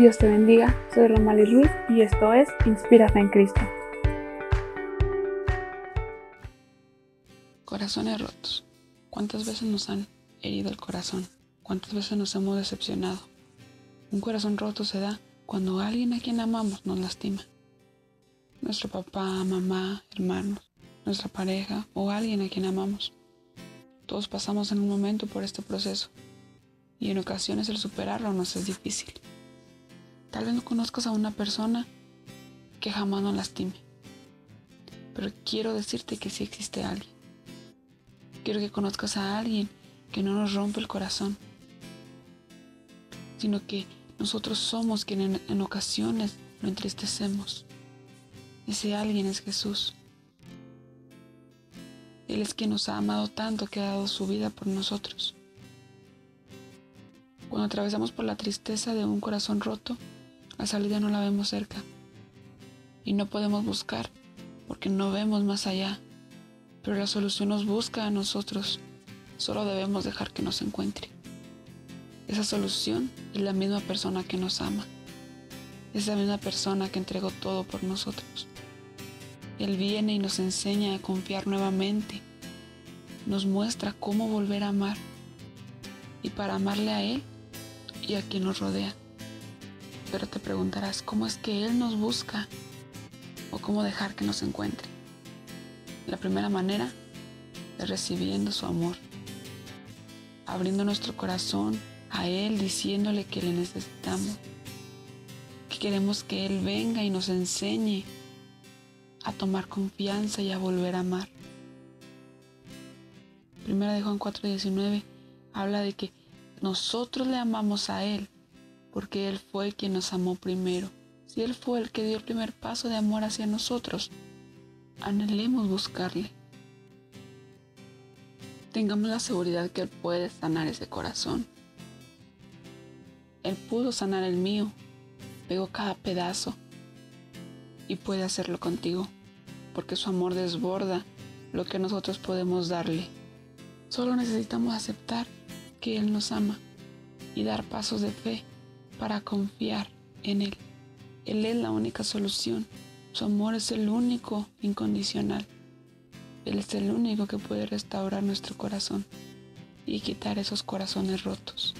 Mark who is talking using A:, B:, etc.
A: Dios te bendiga, soy Romali Ruiz y esto es Inspira Fe en Cristo.
B: Corazones rotos. ¿Cuántas veces nos han herido el corazón? ¿Cuántas veces nos hemos decepcionado? Un corazón roto se da cuando alguien a quien amamos nos lastima. Nuestro papá, mamá, hermanos, nuestra pareja o alguien a quien amamos. Todos pasamos en un momento por este proceso y en ocasiones el superarlo nos es difícil. Tal vez no conozcas a una persona que jamás nos lastime, pero quiero decirte que sí existe alguien. Quiero que conozcas a alguien que no nos rompe el corazón, sino que nosotros somos quienes en, ocasiones lo entristecemos. Ese alguien es Jesús. Él es quien nos ha amado tanto que ha dado su vida por nosotros. Cuando atravesamos por la tristeza de un corazón roto, la salida no la vemos cerca. Y no podemos buscar porque no vemos más allá. Pero la solución nos busca a nosotros. Solo debemos dejar que nos encuentre. Esa solución es la misma persona que nos ama. Es la misma persona que entregó todo por nosotros. Él viene y nos enseña a confiar nuevamente. Nos muestra cómo volver a amar. Y para amarle a Él y a quien nos rodea. Pero te preguntarás, ¿cómo es que Él nos busca? ¿O cómo dejar que nos encuentre? La primera manera es recibiendo su amor, abriendo nuestro corazón a Él, diciéndole que le necesitamos, que queremos que Él venga y nos enseñe a tomar confianza y a volver a amar. Primera de Juan 4:19 habla de que nosotros le amamos a Él porque Él fue quien nos amó primero. Si Él fue el que dio el primer paso de amor hacia nosotros, anhelemos buscarle. Tengamos la seguridad que Él puede sanar ese corazón. Él pudo sanar el mío, pegó cada pedazo y puede hacerlo contigo, porque su amor desborda lo que nosotros podemos darle. Solo necesitamos aceptar que Él nos ama y dar pasos de fe para confiar en Él. Él es la única solución. Su amor es el único incondicional. Él es el único que puede restaurar nuestro corazón y quitar esos corazones rotos.